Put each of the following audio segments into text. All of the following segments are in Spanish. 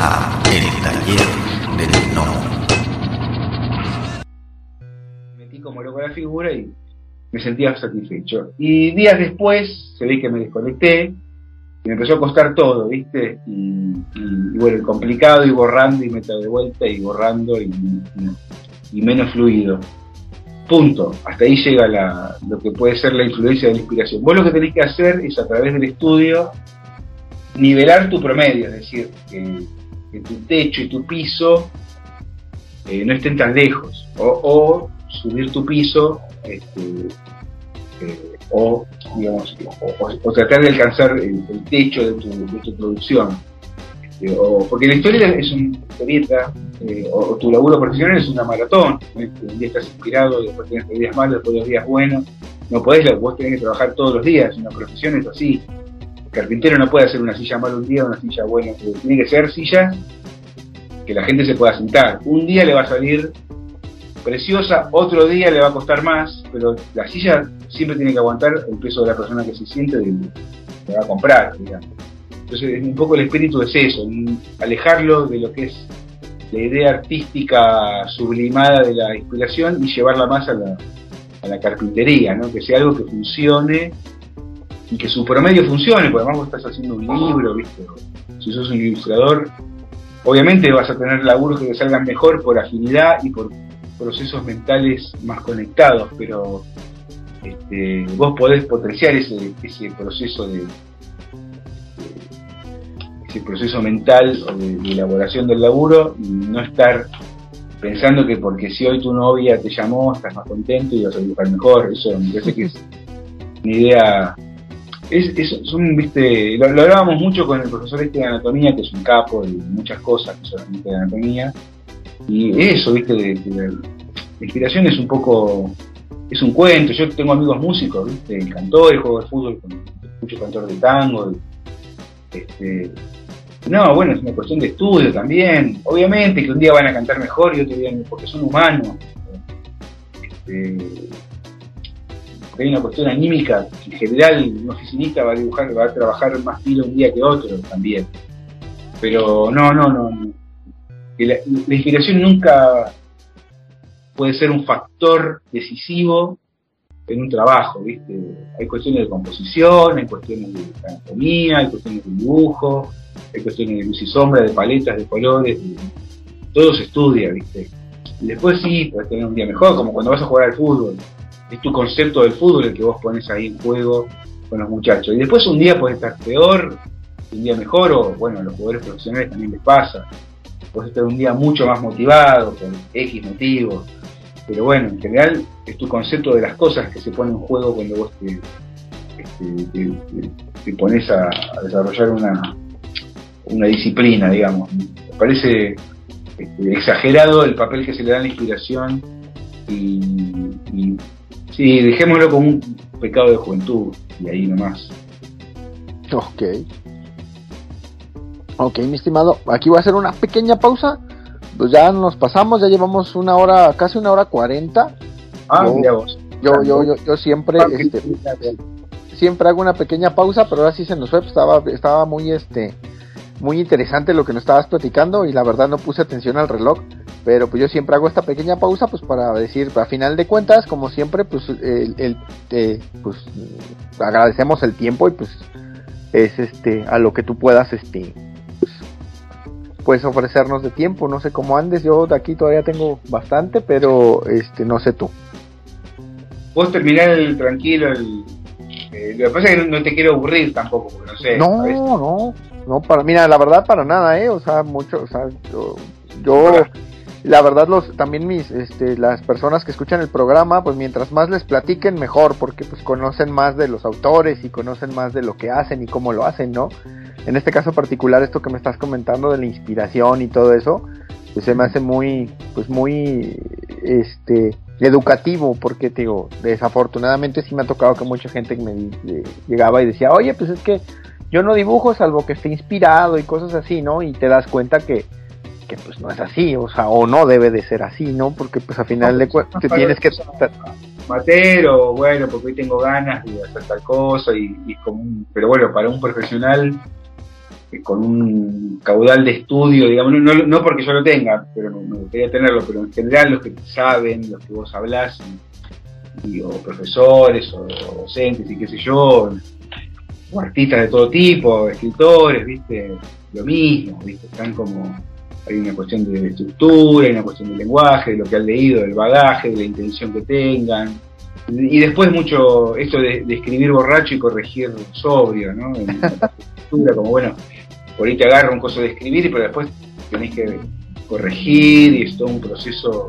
a El Taller del No. Me metí como loco la figura y me sentía satisfecho. Y días después se ve que me desconecté y me empezó a costar todo, ¿viste? Y, bueno, complicado y borrando y meto de vuelta y borrando y, menos fluido. Punto. Hasta ahí llega lo que puede ser la influencia de la inspiración. Vos lo que tenés que hacer es a través del estudio nivelar tu promedio, es decir, que, tu techo y tu piso eh, no estén tan lejos, o, subir tu piso, este, eh, o, digamos, o, tratar de alcanzar el, techo de tu, de tu producción. O, porque la historia es una historieta, eh, o, tu laburo profesional es una maratón. Un día estás inspirado, después tienes días malos, después dos días buenos. No podés, vos tenés que trabajar todos los días. Una profesión es así. Carpintero no puede hacer una silla mala un día, una silla buena. Tiene que ser silla que la gente se pueda sentar. Un día le va a salir preciosa, otro día le va a costar más, pero la silla siempre tiene que aguantar el peso de la persona que se siente que va a comprar. Entonces, un poco el espíritu es eso, alejarlo de lo que es la idea artística sublimada de la inspiración y llevarla más a la, a la carpintería, ¿no? que sea algo que funcione y que su promedio funcione, porque además vos estás haciendo un libro, ¿viste? Si sos un ilustrador, obviamente vas a tener laburos que salgan mejor por afinidad y por procesos mentales más conectados, pero este, vos podés potenciar ese, proceso de, ese proceso mental de, elaboración del laburo y no estar pensando que porque si hoy tu novia te llamó estás más contento y vas a dibujar mejor, eso me parece que es una idea es, es, son, viste, lo, hablábamos mucho con el profesor este de anatomía, que es un capo de muchas cosas, que de anatomía, y eso, viste, de, la inspiración es un poco, es un cuento, yo tengo amigos músicos, viste, cantores, juego de fútbol, con mucho cantor de tango, este, no, bueno, es una cuestión de estudio también, obviamente que un día van a cantar mejor y otro día porque son humanos, este, hay una cuestión anímica, en general un oficinista va a dibujar, va a trabajar más filo un día que otro también. Pero no, no, no. La, la, inspiración nunca puede ser un factor decisivo en un trabajo, ¿viste? Hay cuestiones de composición, hay cuestiones de anatomía, hay cuestiones de dibujo, hay cuestiones de luz y sombra, de paletas, de colores, de, todo se estudia, ¿viste? Y después sí, puedes tener un día mejor, como cuando vas a jugar al fútbol es tu concepto del fútbol el que vos pones ahí en juego con los muchachos. Y después un día puede estar peor, un día mejor, o bueno, a los jugadores profesionales también les pasa. Puedes estar un día mucho más motivado, por X motivos. Pero bueno, en general es tu concepto de las cosas que se ponen en juego cuando vos te, este, te, te, te pones a, desarrollar una, una disciplina, digamos. Me parece este, exagerado el papel que se le da a la inspiración y Sí, dejémoslo como un pecado de juventud y ahí nomás. Ok. Ok, mi estimado, aquí voy a hacer una pequeña pausa. Pues ya nos pasamos, ya llevamos una hora, casi una hora cuarenta. Ah, yo, mira vos. Yo, yo, yo, yo siempre, este, siempre hago una pequeña pausa, pero ahora sí se nos fue, pues estaba, estaba muy, este, muy interesante lo que nos estabas platicando y la verdad no puse atención al reloj pero pues yo siempre hago esta pequeña pausa pues para decir a final de cuentas como siempre pues el, el eh, pues agradecemos el tiempo y pues es este a lo que tú puedas este pues, puedes ofrecernos de tiempo. No sé cómo andes yo de aquí todavía tengo bastante pero este no sé tú. Vos terminar el tranquilo el eh, lo que pasa es que no te quiero aburrir tampoco porque no sé no no no para mira la verdad para nada eh o sea mucho o sea yo, yo la verdad los también mis este, las personas que escuchan el programa pues mientras más les platiquen mejor porque pues conocen más de los autores y conocen más de lo que hacen y cómo lo hacen no en este caso particular esto que me estás comentando de la inspiración y todo eso pues se me hace muy pues muy este educativo porque te digo desafortunadamente sí me ha tocado que mucha gente me llegaba y decía oye pues es que yo no dibujo salvo que esté inspirado y cosas así no y te das cuenta que que pues no es así, o sea, o no debe de ser así, ¿no? Porque pues a final no, de cuentas te tienes que... Matero, bueno, porque hoy tengo ganas de hacer tal cosa, y, y como un, pero bueno, para un profesional eh, con un caudal de estudio, digamos, no, no, porque yo lo tenga, pero me gustaría tenerlo, pero en general los que saben, los que vos hablás, y, o profesores, o, docentes, y qué sé yo, o artistas de todo tipo, escritores, viste, lo mismo, viste, están como, hay una cuestión de estructura, hay una cuestión de lenguaje, de lo que han leído, del bagaje, de la intención que tengan, y después mucho esto de, escribir borracho y corregir sobrio, ¿no? En la como bueno, por ahí te agarra un coso de escribir, pero después tenés que corregir y es todo un proceso,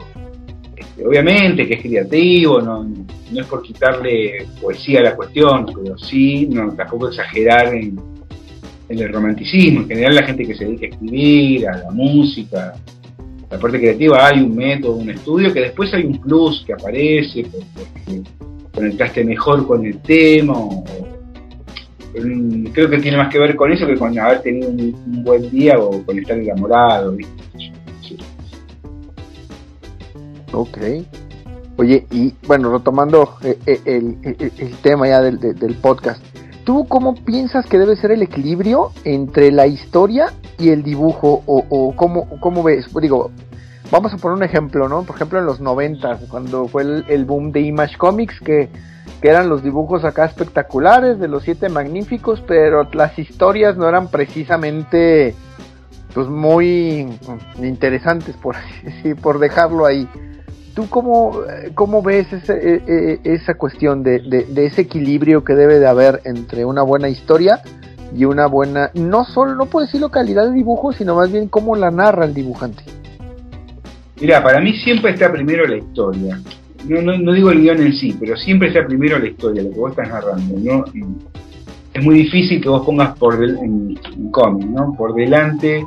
este, obviamente que es creativo, no, es por quitarle poesía a la cuestión, pero sí, no, tampoco exagerar en el romanticismo. En general la gente que se dedica a escribir, a la música, la parte creativa hay un método, un estudio, que después hay un plus que aparece porque conectaste mejor con el tema. creo que tiene más que ver con eso que con haber tenido un, buen día o con estar enamorado. Ok. Oye, y bueno, retomando eh, eh, el, tema ya del podcast, ¿tú cómo piensas que debe ser el equilibrio entre la historia y el dibujo? ¿O, cómo, cómo ves? Digo, vamos a poner un ejemplo, ¿no? Por ejemplo, en los 90, cuando fue el, boom de Image Comics, que, que, eran los dibujos acá espectaculares de los siete magníficos, pero las historias no eran precisamente pues muy interesantes, por por dejarlo ahí. ¿Tú cómo, cómo ves e, e, esa cuestión de, ese equilibrio que debe de haber entre una buena historia y una buena, no solo, no puedo decirlo calidad de dibujo, sino más bien cómo la narra el dibujante? Mira, para mí siempre está primero la historia. No, no, digo el guion en sí, pero siempre está primero la historia, lo que vos estás narrando. ¿no? Es muy difícil que vos pongas por del, en, cómic, ¿no? Por delante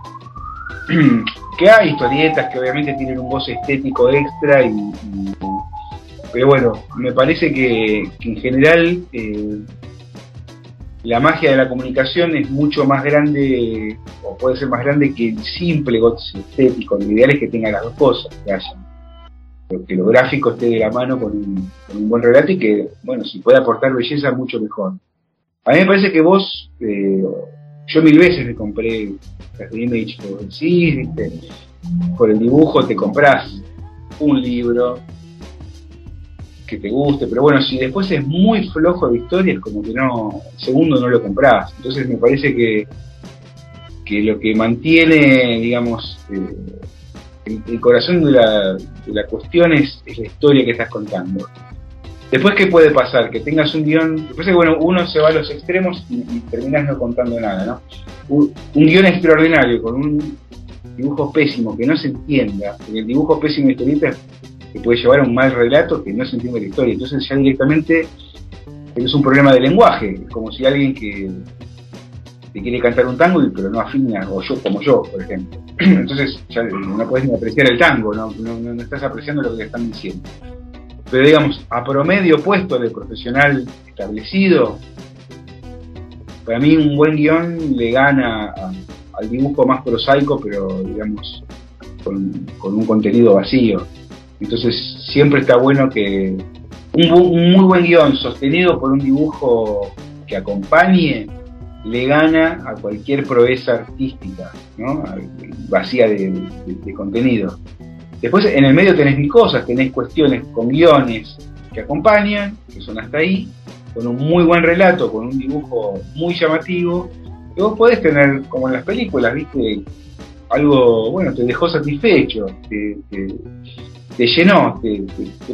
hay historietas que obviamente tienen un voz estético extra y, pero bueno, me parece que, en general eh, la magia de la comunicación es mucho más grande o puede ser más grande que el simple goce estético. Lo ideal es que tenga las dos cosas, que haya. Que lo gráfico esté de la mano con un, buen relato y que, bueno, si puede aportar belleza, mucho mejor. A mí me parece que vos, eh, yo mil veces me compré las Image por sí, por el dibujo te compras un libro, que te guste, pero bueno, si después es muy flojo de historia, es como que no, segundo no lo compras. Entonces me parece que, que lo que mantiene, digamos, eh, el, corazón de la, de la cuestión es, la historia que estás contando. Después, ¿qué puede pasar? Que tengas un guion. Después, bueno, uno se va a los extremos y, terminas no contando nada, ¿no? Un, guion extraordinario con un dibujo pésimo que no se entienda. el dibujo pésimo de historieta que puede llevar a un mal relato que no se entiende la historia. Entonces ya directamente es un problema de lenguaje, es como si alguien que te quiere cantar un tango pero no afina, o yo como yo, por ejemplo. Entonces ya no puedes ni apreciar el tango, no, no, estás apreciando lo que te están diciendo. Pero digamos, a promedio puesto de profesional establecido, para mí un buen guion le gana al dibujo más prosaico, pero digamos, con, un contenido vacío. Entonces siempre está bueno que un, muy buen guion sostenido por un dibujo que acompañe le gana a cualquier proeza artística, ¿no? vacía de, contenido. Después en el medio tenés mil cosas, tenés cuestiones con guiones que acompañan, que son hasta ahí, con un muy buen relato, con un dibujo muy llamativo, que vos podés tener, como en las películas, ¿viste? Algo, bueno, te dejó satisfecho, te, llenó, te,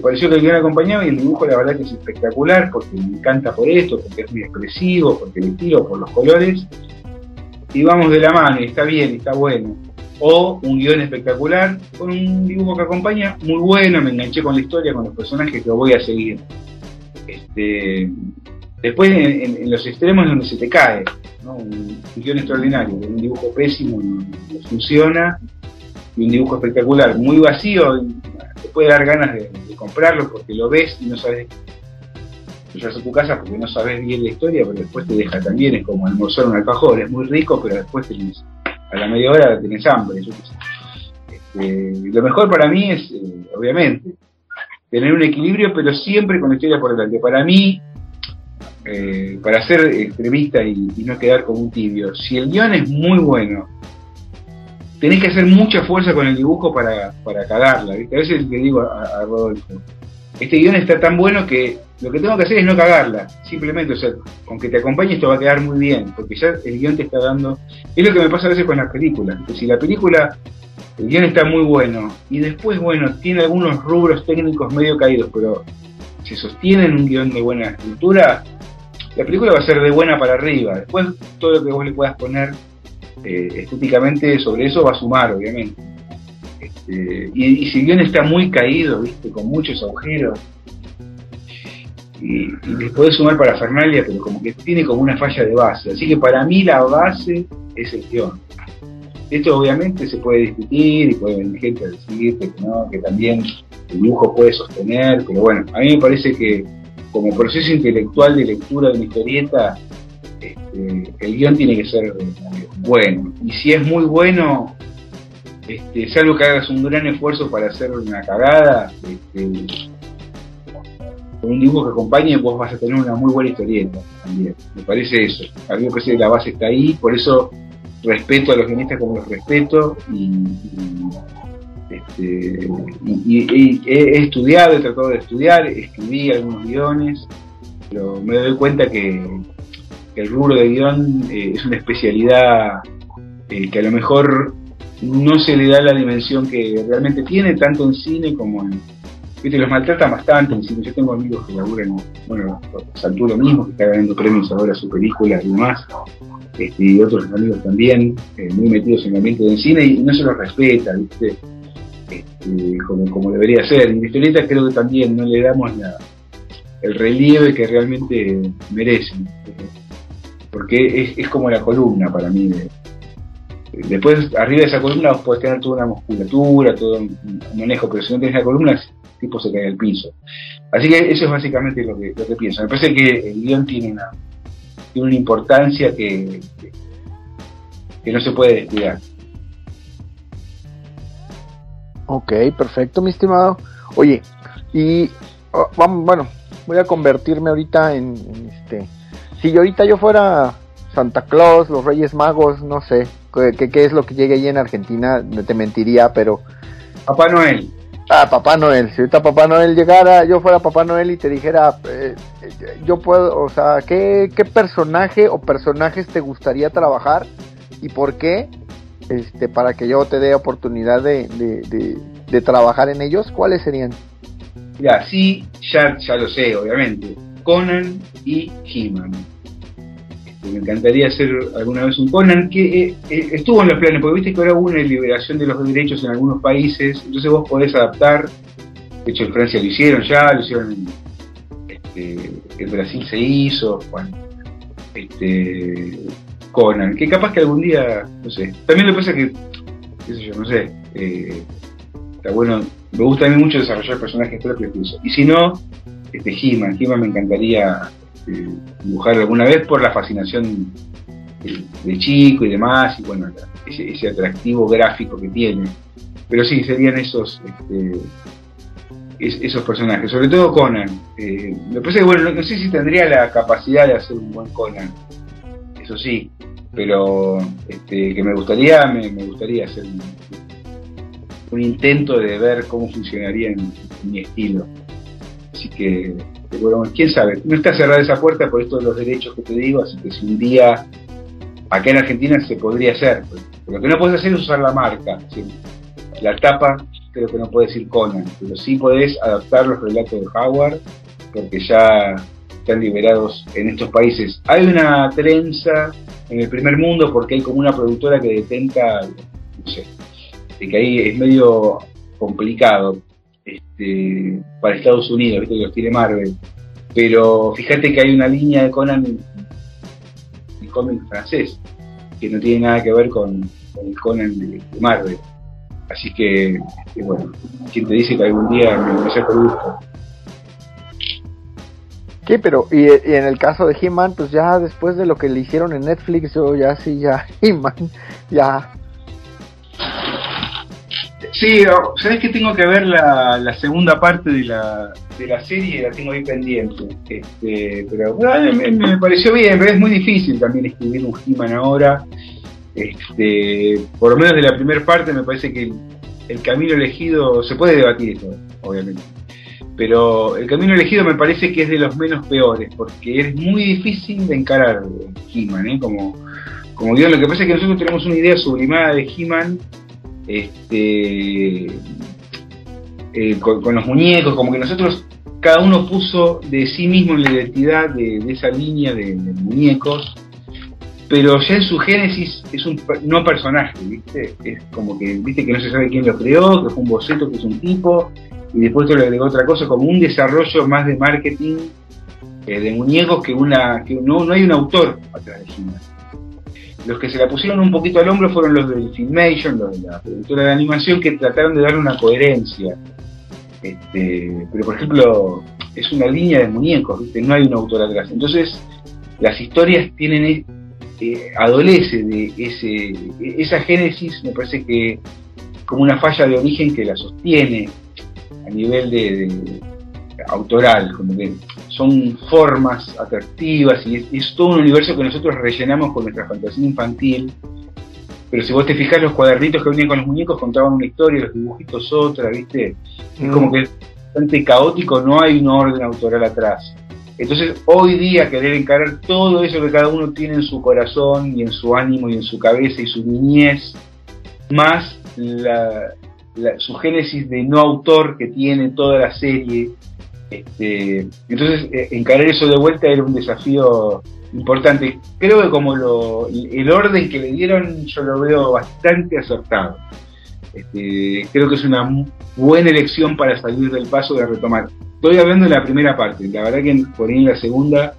pareció que el guion acompañaba y el dibujo la verdad que es espectacular porque me encanta por esto, porque es muy expresivo, porque el estilo, por los colores, y vamos de la mano y está bien, está bueno. O un guion espectacular con un dibujo que acompaña, muy bueno, me enganché con la historia, con los personajes que voy a seguir. Este, después en, los extremos donde se te cae, un, guion extraordinario, un dibujo pésimo no, funciona, y un dibujo espectacular, muy vacío, te puede dar ganas de, comprarlo porque lo ves y no sabes llegas a tu casa porque no sabes bien la historia, pero después te deja también, es como almorzar un alfajor, es muy rico, pero después tenés, a la media hora tenés hambre. Este, lo mejor para mí es, eh, obviamente, tener un equilibrio, pero siempre con la historia por delante. Para mí, eh, para ser extremista y, no quedar como un tibio, si el guion es muy bueno, tenés que hacer mucha fuerza con el dibujo para, para cagarla. A veces le digo a, Rodolfo, este guion está tan bueno que lo que tengo que hacer es no cagarla, simplemente, o sea, con que te acompañe esto va a quedar muy bien, porque ya el guion te está dando... Es lo que me pasa a veces con las películas, que si la película, el guion está muy bueno, y después, bueno, tiene algunos rubros técnicos medio caídos, pero si sostienen un guion de buena escritura, la película va a ser de buena para arriba. Después todo lo que vos le puedas poner eh, estéticamente sobre eso va a sumar, obviamente. Este, y, si guion está muy caído, viste, con muchos agujeros, y, y les podés sumar para Fernalia, pero como que tiene como una falla de base. Así que para mí la base es el guion. Esto obviamente se puede discutir y puede venir gente a decir que, no, que también el dibujo puede sostener, pero bueno, a mí me parece que como proceso intelectual de lectura de una historieta, este, el guion tiene que ser bueno. Y si es muy bueno, este, salvo que hagas un gran esfuerzo para hacer una cagada, este, con un dibujo que acompañe, vos vas a tener una muy buena historieta también. Me parece eso. A mí me que la base está ahí, por eso respeto a los guionistas como los respeto y, este, he estudiado, he tratado de estudiar, escribí algunos guiones, pero me doy cuenta que, el rubro de guion eh, es una especialidad eh, que a lo mejor no se le da la dimensión que realmente tiene, tanto en cine como en... Viste, los maltratan bastante en cine. Yo tengo amigos que laburan, bueno, Santuro mismo, que está ganando premios ahora a su película y demás, este, y otros amigos también, eh, muy metidos en el ambiente del cine, y no se los respeta, ¿viste? Este, como, debería ser. En la historieta creo que también no le damos el relieve que realmente merecen, porque es, como la columna para mí. Después, arriba de esa columna vos podés tener toda una musculatura, todo un manejo, pero si no tenés la columna, el tipo se cae al piso. Así que eso es básicamente lo que, lo que pienso. Me parece que el guion tiene una, tiene una importancia que, que no se puede descuidar. Ok, perfecto, mi estimado. Oye, y oh, vamos, bueno, voy a convertirme ahorita en, este. Si ahorita yo fuera Santa Claus, los Reyes Magos, no sé qué, qué es lo que llegue ahí en Argentina, te mentiría, pero. Papá Noel. Ah, Papá Noel. Si ahorita Papá Noel llegara, yo fuera Papá Noel y te dijera, eh, yo puedo, o sea, ¿qué, ¿qué personaje o personajes te gustaría trabajar y por qué? este, para que yo te dé oportunidad de, de, trabajar en ellos, ¿cuáles serían? Ya, sí, ya, ya lo sé, obviamente. Conan y He-Man. Me encantaría hacer alguna vez un Conan que eh, eh, estuvo en los planes, porque viste que ahora hubo una liberación de los derechos en algunos países, entonces vos podés adaptar. De hecho, en Francia lo hicieron ya, lo hicieron en, este, Brasil se hizo, este, Conan, que capaz que algún día, no sé, también lo que pasa que, qué sé yo, no sé, eh, está bueno, me gusta a mí mucho desarrollar personajes propios Y si no, este He-Man, He-Man me encantaría este, dibujar alguna vez por la fascinación de, chico y demás, y bueno, ese, atractivo gráfico que tiene. Pero sí, serían esos este, esos personajes, sobre todo Conan. Eh, me parece que, bueno, no sé si tendría la capacidad de hacer un buen Conan, eso sí, pero este, que me gustaría, me, gustaría hacer un, intento de ver cómo funcionaría en, mi estilo. Así que, bueno, quién sabe, no está cerrada esa puerta por estos los derechos que te digo, así que si un día acá en Argentina se podría hacer, pues, lo que no puedes hacer es usar la marca, la tapa creo que no puedes ir Conan, pero sí podés adaptar los relatos de Howard, porque ya están liberados en estos países. Hay una trenza en el primer mundo porque hay como una productora que detenta, no sé, de que ahí es medio complicado este, para Estados Unidos, ¿viste? que los tiene Marvel. Pero fíjate que hay una línea de Conan en el cómic francés, que no tiene nada que ver con, el Conan de, Marvel. Así que, este, bueno, quien te dice que algún día me, me saco gusto Sí, pero y, en el caso de He-Man, pues ya después de lo que le hicieron en Netflix, yo ya sí, ya He-Man, ya. Sí, sabes que tengo que ver la, segunda parte de la, de la serie, la tengo ahí pendiente. Este, pero me, pareció bien, pero es muy difícil también escribir un He-Man ahora. Este, por lo menos de la primera parte me parece que el, camino elegido, se puede debatir esto, obviamente, pero el camino elegido me parece que es de los menos peores, porque es muy difícil de encarar He-Man, ¿eh? como, como lo que pasa es que nosotros tenemos una idea sublimada de He-Man este, eh, con, los muñecos, como que nosotros, cada uno puso de sí mismo la identidad de, esa línea de, muñecos, pero ya en su génesis es un no personaje, ¿viste? Es como que, ¿viste? Que no se sabe quién lo creó, que fue un boceto, que es un tipo, y después te le agregó otra cosa, como un desarrollo más de marketing eh, de muñecos que una, que no, no hay un autor atrás de Gina los que se la pusieron un poquito al hombro fueron los del Filmation, los de la productora de animación, que trataron de darle una coherencia. Este, pero por ejemplo, es una línea de muñecos, no hay un autor atrás. Entonces, las historias tienen eh, adolece de ese esa génesis, me parece que como una falla de origen que la sostiene a nivel de autoral, como que son formas atractivas y es, todo un universo que nosotros rellenamos con nuestra fantasía infantil. Pero si vos te fijas, los cuadernitos que venían con los muñecos contaban una historia, los dibujitos otra, ¿viste? Es como mm. que es bastante caótico, no hay un orden autoral atrás. Entonces, hoy día querer encarar todo eso que cada uno tiene en su corazón y en su ánimo y en su cabeza y su niñez, más su génesis de no autor que tiene toda la serie, este, entonces, eh, encarar eso de vuelta era un desafío importante. Creo que como lo, el orden que le dieron, yo lo veo bastante acertado. Este, creo que es una buena elección para salir del paso de retomar. Estoy hablando de la primera parte, la verdad que por ahí en la segunda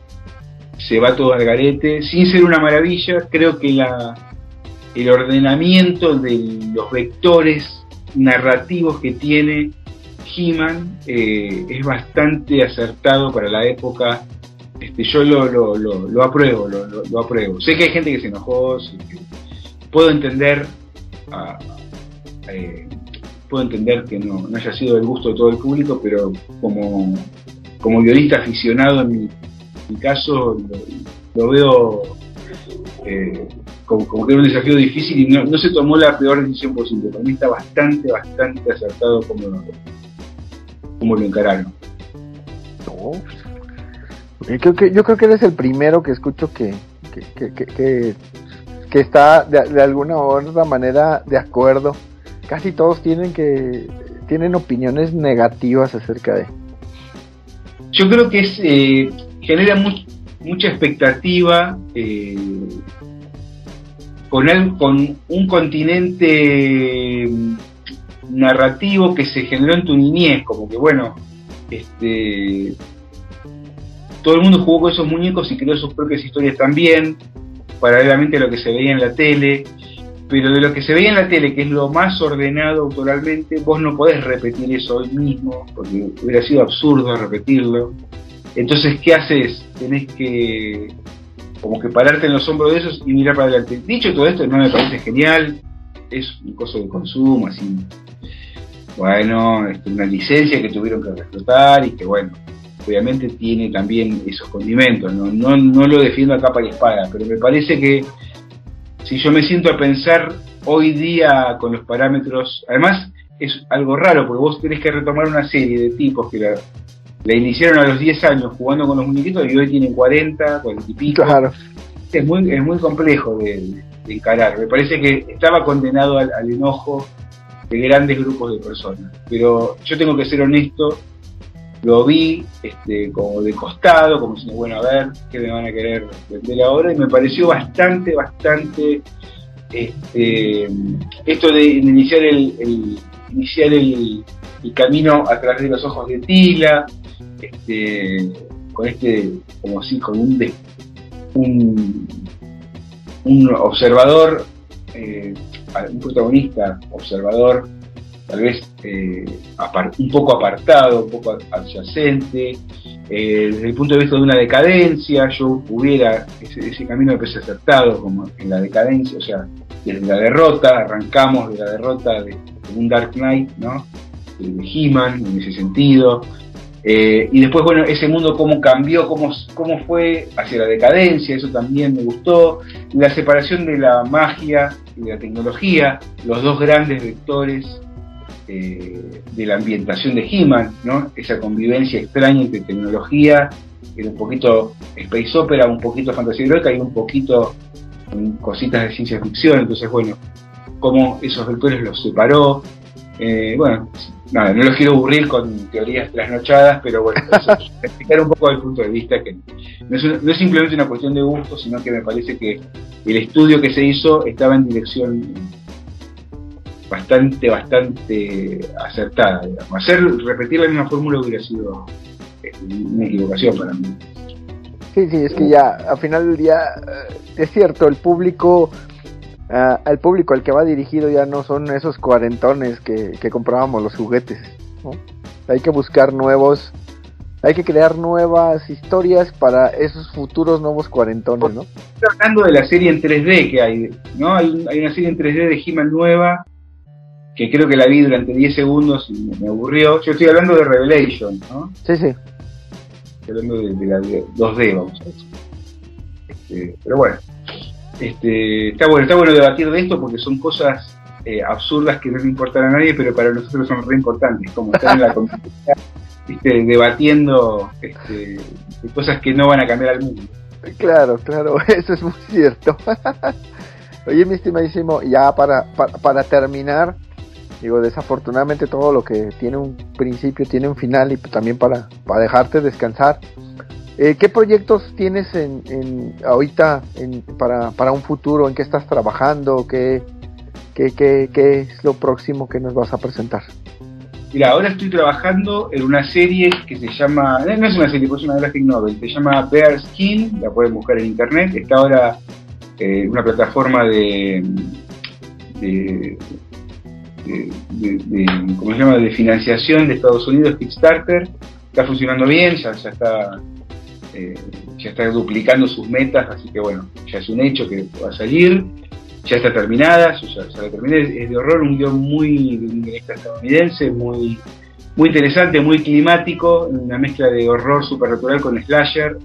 se va todo al garete, sin ser una maravilla, creo que el ordenamiento de los vectores narrativos que tiene He-Man eh, es bastante acertado para la época. Este, yo lo, lo, apruebo, lo, apruebo. Sé que hay gente que se enojó, puedo entender, ah, eh, puedo entender que no, haya sido del gusto de todo el público, pero como, como guionista aficionado en mi, caso lo, veo eh, como, que era un desafío difícil y no, se tomó la peor decisión posible. Para mí está bastante, bastante acertado como, cómo lo encararon. Yo creo que, yo creo que eres el primero que escucho que, que, que, que, está de, alguna u otra manera de acuerdo. Casi todos tienen que tienen opiniones negativas acerca de. Yo creo que es eh, genera mucha expectativa eh, con, el, con un continente narrativo que se generó en tu niñez, como que bueno, este todo el mundo jugó con esos muñecos y creó sus propias historias también, paralelamente a lo que se veía en la tele, pero de lo que se veía en la tele, que es lo más ordenado autoralmente, vos no podés repetir eso hoy mismo, porque hubiera sido absurdo repetirlo. Entonces, ¿qué haces? Tenés que como que pararte en los hombros de esos y mirar para adelante. Dicho todo esto, no me parece genial, es un coso de consumo, así bueno, este, una licencia que tuvieron que reflotar y que bueno, obviamente tiene también esos condimentos, no, no, no lo defiendo a capa y espada, pero me parece que si yo me siento a pensar hoy día con los parámetros, además es algo raro, porque vos tenés que retomar una serie de tipos que la, iniciaron a los 10 años jugando con los muñequitos y hoy tienen 40, 40 y pico. Claro. Es muy, es muy complejo de, encarar. Me parece que estaba condenado al enojo de grandes grupos de personas. Pero yo tengo que ser honesto, lo vi este, como de costado, como si, bueno, a ver qué me van a querer vender ahora, y me pareció bastante, bastante este, esto de, iniciar el, iniciar el, camino a través de los ojos de Tila, este, con este, como así, con un, un, un observador eh, un protagonista observador, tal vez eh, un poco apartado, un poco adyacente, eh, desde el punto de vista de una decadencia, yo hubiera ese, camino de acertado como en la decadencia, o sea, desde la derrota, arrancamos de la derrota de, un Dark Knight, ¿no? De He-Man en ese sentido. Eh, y después, bueno, ese mundo cómo cambió, cómo, cómo fue hacia la decadencia, eso también me gustó. La separación de la magia y la tecnología, los dos grandes vectores eh, de la ambientación de He-Man, ¿no? Esa convivencia extraña entre tecnología, un poquito space opera, un poquito fantasía heroica y un poquito cositas de ciencia ficción. Entonces, bueno, cómo esos vectores los separó. Eh, bueno, nada, no los quiero aburrir con teorías trasnochadas, pero bueno, explicar un poco el punto de vista que no es, simplemente una cuestión de gusto, sino que me parece que el estudio que se hizo estaba en dirección bastante, bastante acertada. Hacer, repetir la misma fórmula hubiera sido eh, una equivocación para mí. Sí, sí, es que ya al final del día eh, es cierto, el público Ah, al público al que va dirigido ya no son esos cuarentones que, que comprábamos los juguetes. Hay que buscar nuevos, hay que crear nuevas historias para esos futuros nuevos cuarentones, ¿no? Estoy hablando de la serie en 3D que hay, ¿no? Hay, hay una serie en 3D de He-Man nueva que creo que la vi durante 10 segundos y me, aburrió. Yo estoy hablando de Revelation, ¿no? Sí, sí. Estoy hablando de, la 2D, vamos a decir. Este, pero bueno, este, está bueno, está bueno debatir de esto porque son cosas eh, absurdas que no le importan a nadie, pero para nosotros son re importantes, como estar en la comunidad debatiendo este, cosas que no van a cambiar al mundo. Claro, claro, eso es muy cierto. Oye, mi estimadísimo, ya para, para, terminar, digo, desafortunadamente todo lo que tiene un principio tiene un final y también para, para dejarte descansar. Eh, ¿Qué proyectos tienes en, ahorita para, un futuro? ¿En qué estás trabajando? ¿Qué, qué, es lo próximo que nos vas a presentar? Mira, ahora estoy trabajando en una serie que se llama, no es una serie, es una graphic novel, se llama Bear Skin, la pueden buscar en internet, está ahora eh, una plataforma de, de, ¿cómo se llama?, de financiación de Estados Unidos, Kickstarter, está funcionando bien, ya, ya está eh, ya está duplicando sus metas, así que bueno, ya es un hecho que va a salir, ya está terminada, ya, la terminé, es de horror, un guion muy de un estadounidense, muy, muy interesante, muy climático, una mezcla de horror supernatural con slasher,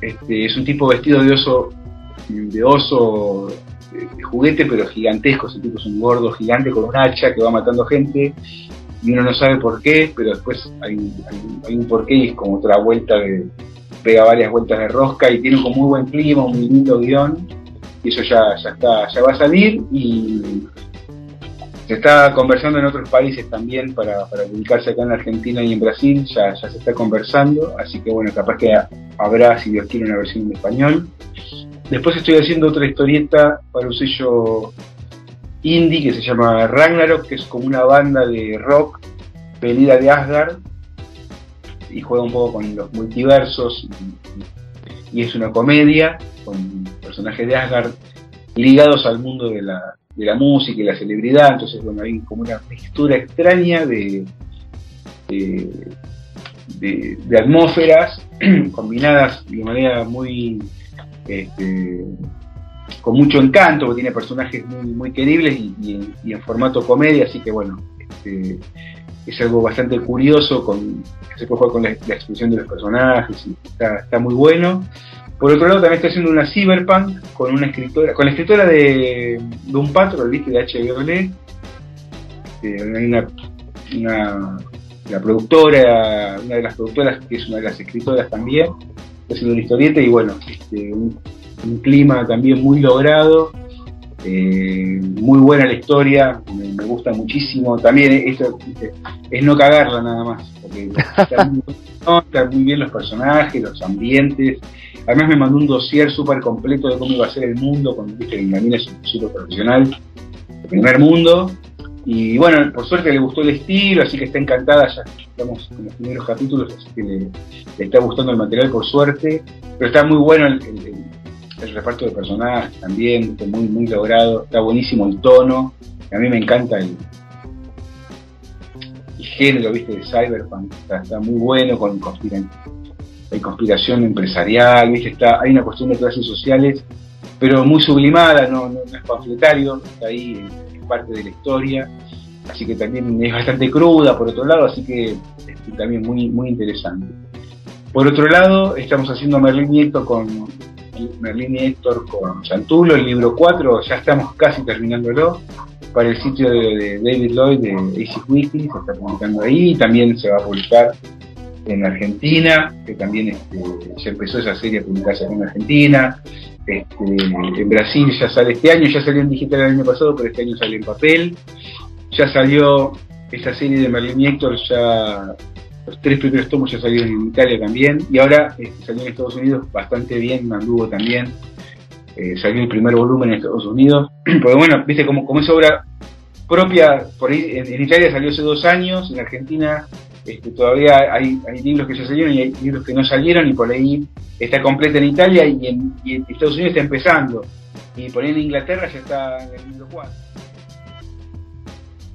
este, es un tipo vestido de oso, de oso juguete, pero gigantesco, ese tipo es un gordo gigante con un hacha que va matando gente, y uno no sabe por qué, pero después hay, hay, hay un porqué y es como otra vuelta de, pega varias vueltas de rosca y tiene un muy buen clima, un lindo guion, y eso ya, ya está, ya va a salir y se está conversando en otros países también para, publicarse acá en Argentina y en Brasil, ya, ya se está conversando, así que bueno, capaz que habrá, si Dios quiere, una versión en español. Después estoy haciendo otra historieta para un sello indie que se llama Ragnarok, que es como una banda de rock venida de Asgard, y juega un poco con los multiversos y, es una comedia con personajes de Asgard ligados al mundo de la, de la música y la celebridad, entonces bueno, hay como una textura extraña de, de, atmósferas combinadas de manera muy este, con mucho encanto, porque tiene personajes muy, muy queribles y, en formato comedia, así que bueno, este, es algo bastante curioso, con, se puede jugar con la, expresión de los personajes, y está, muy bueno. Por otro lado, también está haciendo una cyberpunk con una escritora, con la escritora de Doom Patrol, ¿viste? de Net. hay una, una, la productora, una de las productoras que es una de las escritoras también, haciendo una historieta y bueno, este, un, un clima también muy logrado eh, muy buena la historia, me, gusta muchísimo. También esto es no cagarla nada más, porque están muy, bien los personajes, los ambientes. Además me mandó un dossier súper completo de cómo iba a ser el mundo, con viste que mina es un súper profesional, el primer mundo. Y bueno, por suerte le gustó el estilo, así que está encantada, ya estamos en los primeros capítulos, así que le, está gustando el material por suerte. Pero está muy bueno el el reparto de personajes también, muy, muy logrado, está buenísimo el tono, a mí me encanta el, género, viste, de Cyberpunk, está, muy bueno con hay conspiración empresarial, viste, está, hay una cuestión de clases sociales, pero muy sublimada, no, es panfletario, está ahí, es parte de la historia. así que también es bastante cruda por otro lado, así que este, también muy, muy interesante. Por otro lado, estamos haciendo Héctor con Merlín y Héctor con Santulo, el libro 4, ya estamos casi terminándolo, para el sitio de, David Lloyd de AC Wiki, se está publicando ahí, también se va a publicar en Argentina, que también este, ya empezó esa serie a publicarse en Argentina. Este, en Brasil ya sale este año, ya salió en digital el año pasado, pero este año sale en papel. Ya salió esta serie de Merlin y Héctor, ya los tres primeros tomos ya salieron en Italia también, y ahora este, salió en Estados Unidos bastante bien, Manduvo también. Eh, salió el primer volumen en Estados Unidos. Porque bueno, viste, como, como es obra propia, por ahí, en Italia salió hace dos años, en Argentina este, todavía hay, libros que ya salieron y hay libros que no salieron y por ahí está completa en Italia y en, Estados Unidos está empezando. Y por ahí en Inglaterra ya está en el libro 4.